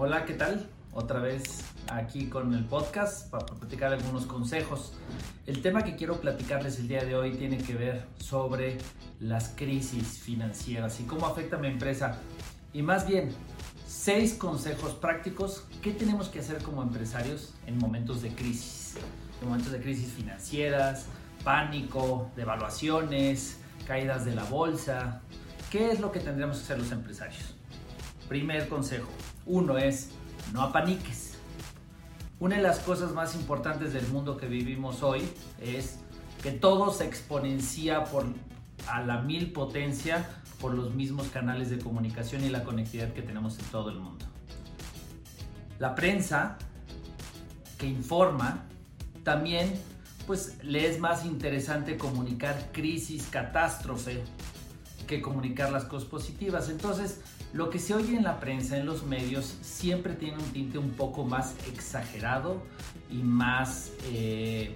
Hola, ¿qué tal? Otra vez aquí con el podcast para platicar algunos consejos. El tema que quiero platicarles el día de hoy tiene que ver sobre las crisis financieras y cómo afecta a mi empresa. Y más bien, seis consejos prácticos que tenemos que hacer como empresarios en momentos de crisis. En momentos de crisis financieras, pánico, devaluaciones, caídas de la bolsa. ¿Qué es lo que tendríamos que hacer los empresarios? Primer consejo. Uno es, no apaniques. Una de las cosas más importantes del mundo que vivimos hoy es que todo se exponencia por a la mil potencia por los mismos canales de comunicación y la conectividad que tenemos en todo el mundo. La prensa que informa también pues le es más interesante comunicar crisis, catástrofe que comunicar las cosas positivas. Entonces, lo que se oye en la prensa, en los medios, siempre tiene un tinte un poco más exagerado y más eh,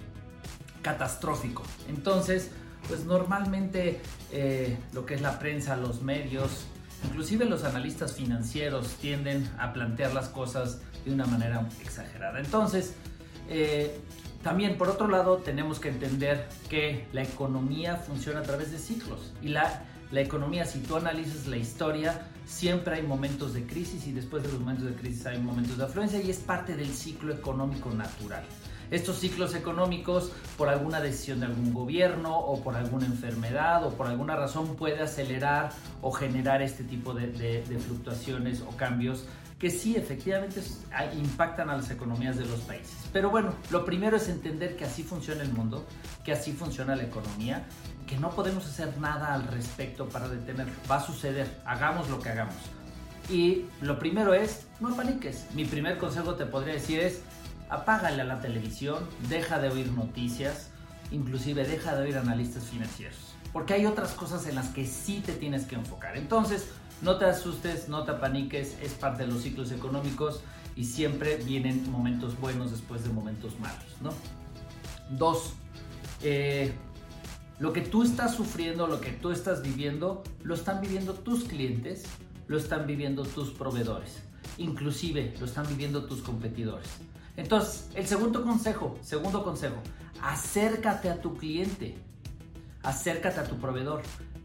catastrófico. Entonces, pues normalmente eh, lo que es la prensa, los medios, inclusive los analistas financieros tienden a plantear las cosas de una manera exagerada. Entonces, eh, también por otro lado tenemos que entender que la economía funciona a través de ciclos y la la economía, si tú analizas la historia, siempre hay momentos de crisis y después de los momentos de crisis hay momentos de afluencia y es parte del ciclo económico natural. Estos ciclos económicos, por alguna decisión de algún gobierno o por alguna enfermedad o por alguna razón, puede acelerar o generar este tipo de, de fluctuaciones o cambios que sí, efectivamente impactan a las economías de los países. Pero bueno, lo primero es entender que así funciona el mundo, que así funciona la economía, que no podemos hacer nada al respecto para detenerlo. Va a suceder, hagamos lo que hagamos. Y lo primero es, no paniques. Mi primer consejo te podría decir es, apágale a la televisión, deja de oír noticias, inclusive deja de oír analistas financieros. Porque hay otras cosas en las que sí te tienes que enfocar. Entonces, no te asustes, no te apaniques, es parte de los ciclos económicos y siempre vienen momentos buenos después de momentos malos, ¿no? Dos, eh, lo que tú estás sufriendo, lo que tú estás viviendo, lo están viviendo tus clientes, lo están viviendo tus proveedores, inclusive lo están viviendo tus competidores. Entonces, el segundo consejo, segundo consejo, acércate a tu cliente, acércate a tu proveedor.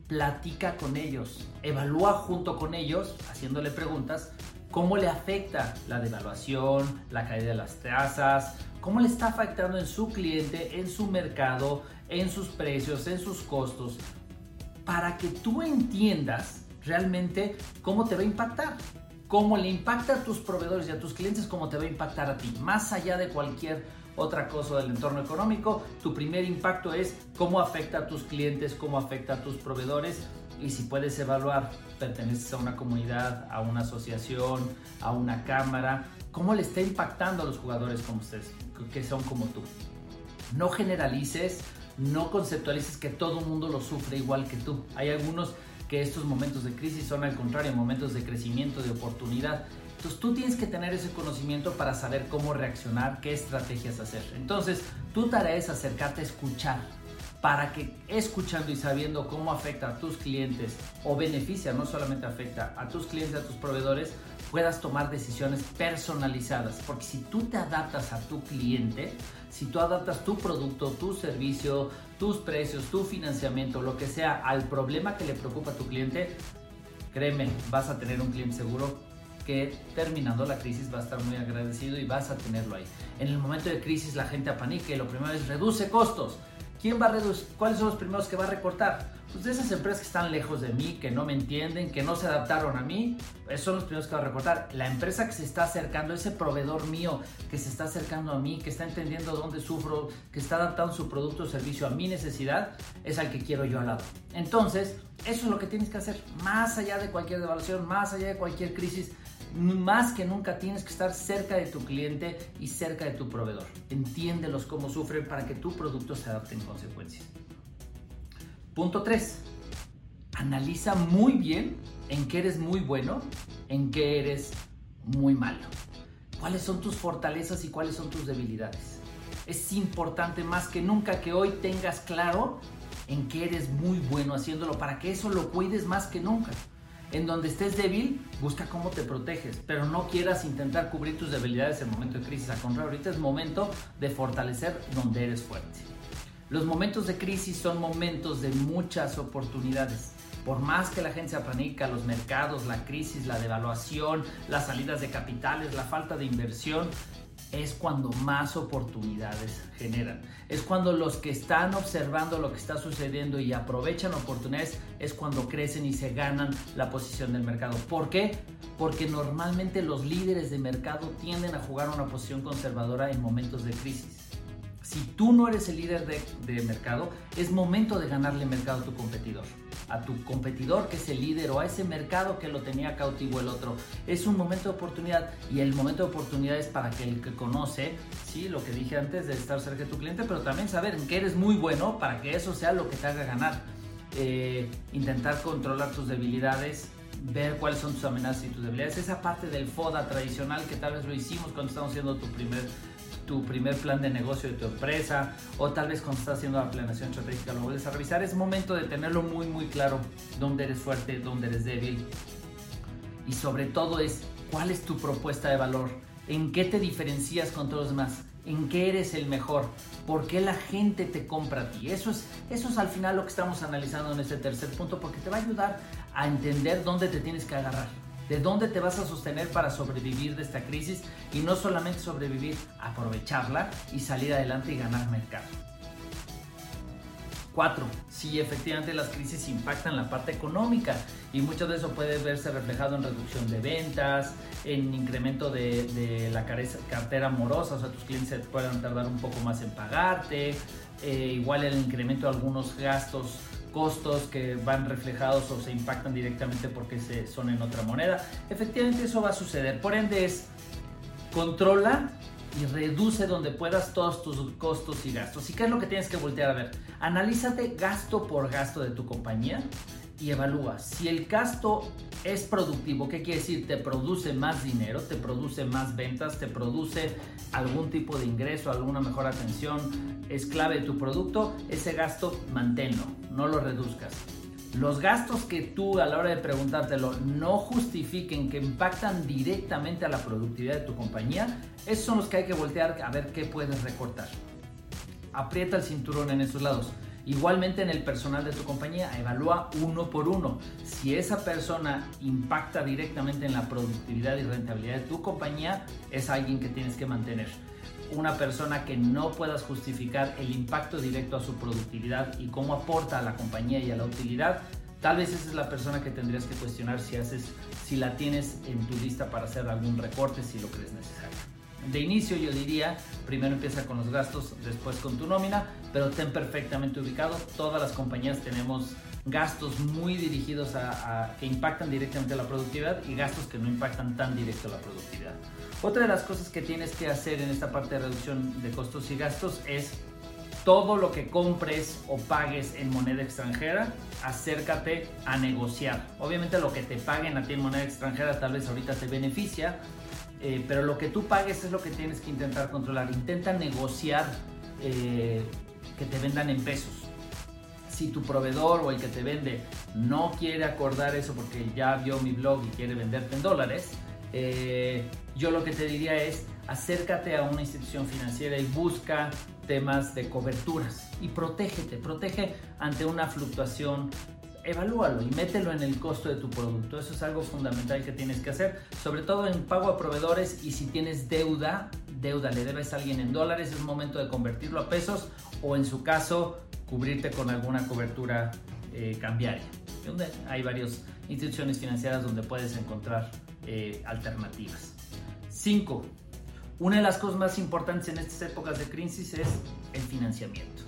Platica con ellos, evalúa junto con ellos, haciéndole preguntas, cómo le afecta la devaluación, la caída de las tasas, cómo le está afectando en su cliente, en su mercado, en sus precios, en sus costos, para que tú entiendas realmente cómo te va a impactar, cómo le impacta a tus proveedores y a tus clientes, cómo te va a impactar a ti, más allá de cualquier otra cosa del entorno económico. Tu primer impacto es cómo afecta a tus clientes, cómo afecta a tus proveedores y si puedes evaluar, perteneces a una comunidad, a una asociación, a una cámara, cómo le está impactando a los jugadores como ustedes, que son como tú. No generalices, no conceptualices que todo el mundo lo sufre igual que tú. Hay algunos que estos momentos de crisis son al contrario, momentos de crecimiento, de oportunidad. Entonces tú tienes que tener ese conocimiento para saber cómo reaccionar, qué estrategias hacer. Entonces tu tarea es acercarte a escuchar para que escuchando y sabiendo cómo afecta a tus clientes o beneficia, no solamente afecta a tus clientes, a tus proveedores, puedas tomar decisiones personalizadas. Porque si tú te adaptas a tu cliente, si tú adaptas tu producto, tu servicio, tus precios, tu financiamiento, lo que sea, al problema que le preocupa a tu cliente, créeme, vas a tener un cliente seguro que terminando la crisis va a estar muy agradecido y vas a tenerlo ahí. En el momento de crisis la gente apanique, lo primero es reduce costos. ¿Quién va a reducir? ¿Cuáles son los primeros que va a recortar? Pues de esas empresas que están lejos de mí, que no me entienden, que no se adaptaron a mí, esos son los primeros que va a recortar. La empresa que se está acercando, ese proveedor mío que se está acercando a mí, que está entendiendo dónde sufro, que está adaptando su producto o servicio a mi necesidad, es al que quiero yo al lado. Entonces, eso es lo que tienes que hacer, más allá de cualquier devaluación, más allá de cualquier crisis más que nunca tienes que estar cerca de tu cliente y cerca de tu proveedor. Entiéndelos cómo sufren para que tu producto se adapte en consecuencia. Punto 3. Analiza muy bien en qué eres muy bueno, en qué eres muy malo. ¿Cuáles son tus fortalezas y cuáles son tus debilidades? Es importante más que nunca que hoy tengas claro en qué eres muy bueno haciéndolo para que eso lo cuides más que nunca. En donde estés débil, busca cómo te proteges, pero no quieras intentar cubrir tus debilidades en momento de crisis. Al contrario, ahorita es momento de fortalecer donde eres fuerte. Los momentos de crisis son momentos de muchas oportunidades. Por más que la gente se apanica, los mercados, la crisis, la devaluación, las salidas de capitales, la falta de inversión, es cuando más oportunidades generan. Es cuando los que están observando lo que está sucediendo y aprovechan oportunidades, es cuando crecen y se ganan la posición del mercado. ¿Por qué? Porque normalmente los líderes de mercado tienden a jugar una posición conservadora en momentos de crisis. Si tú no eres el líder de, mercado, es momento de ganarle mercado a tu competidor. A tu competidor que es el líder o a ese mercado que lo tenía cautivo el otro. Es un momento de oportunidad y el momento de oportunidad es para que el que conoce, sí, lo que dije antes de estar cerca de tu cliente, pero también saber en qué eres muy bueno para que eso sea lo que te haga ganar. Eh, intentar controlar tus debilidades, ver cuáles son tus amenazas y tus debilidades. Esa parte del FODA tradicional que tal vez lo hicimos cuando estamos haciendo tu primer tu primer plan de negocio de tu empresa o tal vez cuando estás haciendo la planeación estratégica lo vuelves a revisar. Es momento de tenerlo muy muy claro dónde eres fuerte, dónde eres débil y sobre todo es cuál es tu propuesta de valor, en qué te diferencias con todos los demás, en qué eres el mejor, por qué la gente te compra a ti. Eso es, eso es al final lo que estamos analizando en este tercer punto porque te va a ayudar a entender dónde te tienes que agarrar de dónde te vas a sostener para sobrevivir de esta crisis y no solamente sobrevivir, aprovecharla y salir adelante y ganar mercado. 4. Sí, efectivamente las crisis impactan la parte económica y mucho de eso puede verse reflejado en reducción de ventas, en incremento de, la cartera morosa, o sea, tus clientes pueden tardar un poco más en pagarte, eh, igual el incremento de algunos gastos costos que van reflejados o se impactan directamente porque se, son en otra moneda. Efectivamente eso va a suceder. Por ende es controla y reduce donde puedas todos tus costos y gastos. ¿Y qué es lo que tienes que voltear a ver? Analízate gasto por gasto de tu compañía y evalúa si el gasto es productivo, ¿qué quiere decir? Te produce más dinero, te produce más ventas, te produce algún tipo de ingreso, alguna mejor atención, es clave de tu producto, ese gasto manténlo, no lo reduzcas. Los gastos que tú a la hora de preguntártelo no justifiquen, que impactan directamente a la productividad de tu compañía, esos son los que hay que voltear a ver qué puedes recortar. Aprieta el cinturón en esos lados. Igualmente en el personal de tu compañía, evalúa uno por uno. Si esa persona impacta directamente en la productividad y rentabilidad de tu compañía, es alguien que tienes que mantener. Una persona que no puedas justificar el impacto directo a su productividad y cómo aporta a la compañía y a la utilidad, tal vez esa es la persona que tendrías que cuestionar si haces, si la tienes en tu lista para hacer algún recorte si lo crees necesario. De inicio yo diría, primero empieza con los gastos, después con tu nómina, pero ten perfectamente ubicado. Todas las compañías tenemos gastos muy dirigidos a, que impactan directamente a la productividad y gastos que no impactan tan directo a la productividad. Otra de las cosas que tienes que hacer en esta parte de reducción de costos y gastos es todo lo que compres o pagues en moneda extranjera, acércate a negociar. Obviamente lo que te paguen a ti en moneda extranjera tal vez ahorita te beneficia, eh, pero lo que tú pagues es lo que tienes que intentar controlar. Intenta negociar eh, que te vendan en pesos. Si tu proveedor o el que te vende no quiere acordar eso porque ya vio mi blog y quiere venderte en dólares, eh, yo lo que te diría es acércate a una institución financiera y busca temas de coberturas y protégete, protege ante una fluctuación evalúalo y mételo en el costo de tu producto. Eso es algo fundamental que tienes que hacer, sobre todo en pago a proveedores y si tienes deuda, deuda, le debes a alguien en dólares, es momento de convertirlo a pesos o en su caso cubrirte con alguna cobertura eh, cambiaria. Hay varias instituciones financieras donde puedes encontrar eh, alternativas. 5. Una de las cosas más importantes en estas épocas de crisis es el financiamiento.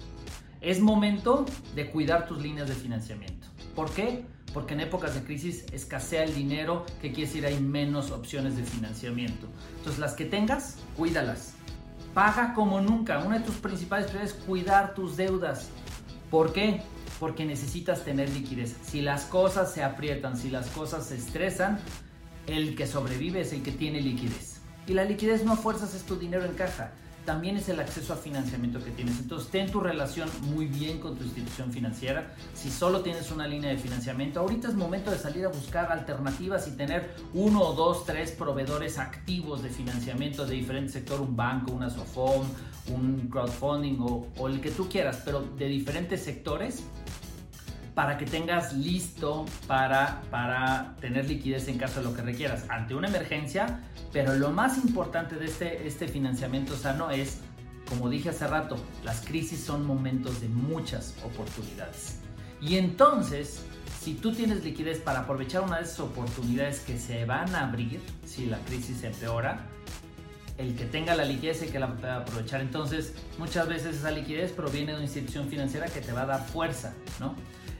Es momento de cuidar tus líneas de financiamiento. ¿Por qué? Porque en épocas de crisis escasea el dinero, que quiere decir hay menos opciones de financiamiento. Entonces las que tengas, cuídalas. Paga como nunca. Una de tus principales prioridades es cuidar tus deudas. ¿Por qué? Porque necesitas tener liquidez. Si las cosas se aprietan, si las cosas se estresan, el que sobrevive es el que tiene liquidez. Y la liquidez no a fuerzas es tu dinero en caja. También es el acceso a financiamiento que tienes. Entonces, ten tu relación muy bien con tu institución financiera. Si solo tienes una línea de financiamiento, ahorita es momento de salir a buscar alternativas y tener uno dos, tres proveedores activos de financiamiento de diferente sector, un banco, una SOFOM, un crowdfunding o el que tú quieras, pero de diferentes sectores para que tengas listo para, para tener liquidez en caso de lo que requieras ante una emergencia, pero lo más importante de este, este financiamiento sano es, como dije hace rato, las crisis son momentos de muchas oportunidades. Y entonces, si tú tienes liquidez para aprovechar una de esas oportunidades que se van a abrir si la crisis empeora, el que tenga la liquidez y que la pueda aprovechar. Entonces, muchas veces esa liquidez proviene de una institución financiera que te va a dar fuerza, ¿no?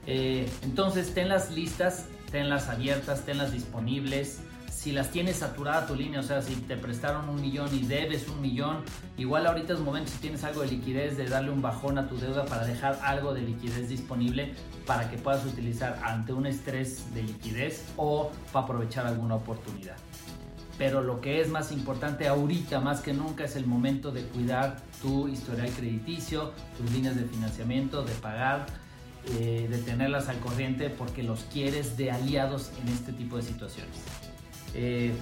Eh, entonces, tenlas listas, tenlas abiertas, tenlas disponibles. Si las tienes saturada tu línea, o sea, si te prestaron un millón y debes un millón, igual ahorita es momento si tienes algo de liquidez de darle un bajón a tu deuda para dejar algo de liquidez disponible para que puedas utilizar ante un estrés de liquidez o para aprovechar alguna oportunidad. Pero lo que es más importante ahorita, más que nunca, es el momento de cuidar tu historial crediticio, tus líneas de financiamiento, de pagar eh, de tenerlas al corriente porque los quieres de aliados en este tipo de situaciones. Eh,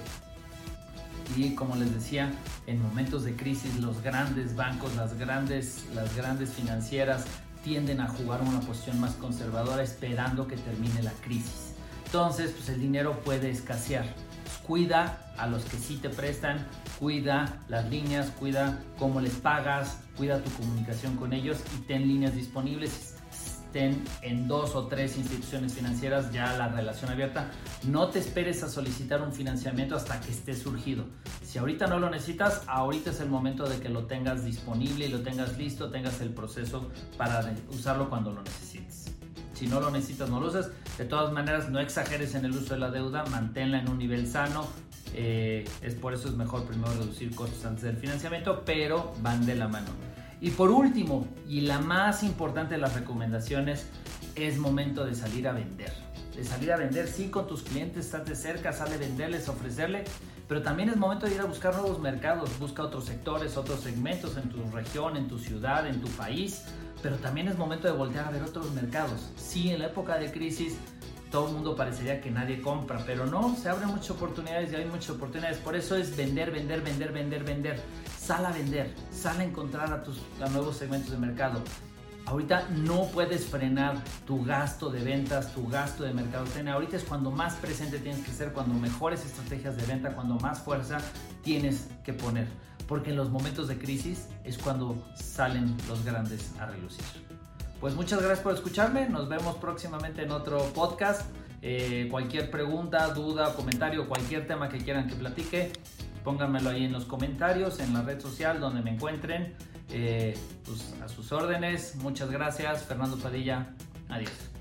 y como les decía, en momentos de crisis los grandes bancos, las grandes, las grandes financieras tienden a jugar una posición más conservadora esperando que termine la crisis. Entonces, pues el dinero puede escasear. cuida a los que sí te prestan, cuida las líneas, cuida cómo les pagas, cuida tu comunicación con ellos y ten líneas disponibles estén en dos o tres instituciones financieras ya la relación abierta. No te esperes a solicitar un financiamiento hasta que esté surgido. Si ahorita no lo necesitas, ahorita es el momento de que lo tengas disponible y lo tengas listo, tengas el proceso para usarlo cuando lo necesites. Si no lo necesitas, no lo usas. De todas maneras, no exageres en el uso de la deuda, manténla en un nivel sano. Eh, es por eso es mejor primero reducir costos antes del financiamiento, pero van de la mano. Y por último, y la más importante de las recomendaciones, es momento de salir a vender. De salir a vender, sí, con tus clientes, estás de cerca, sale a venderles, ofrecerle, pero también es momento de ir a buscar nuevos mercados, busca otros sectores, otros segmentos en tu región, en tu ciudad, en tu país, pero también es momento de voltear a ver otros mercados. Sí, en la época de crisis todo el mundo parecería que nadie compra, pero no, se abren muchas oportunidades y hay muchas oportunidades. Por eso es vender, vender, vender, vender, vender. Sal a vender, sal a encontrar a tus nuevos segmentos de mercado. Ahorita no puedes frenar tu gasto de ventas, tu gasto de mercado. Ahorita es cuando más presente tienes que ser, cuando mejores estrategias de venta, cuando más fuerza tienes que poner. Porque en los momentos de crisis es cuando salen los grandes a relucir. Pues muchas gracias por escucharme. Nos vemos próximamente en otro podcast. Eh, cualquier pregunta, duda, comentario, cualquier tema que quieran que platique, pónganmelo ahí en los comentarios, en la red social donde me encuentren. Eh, pues, a sus órdenes. Muchas gracias. Fernando Padilla. Adiós.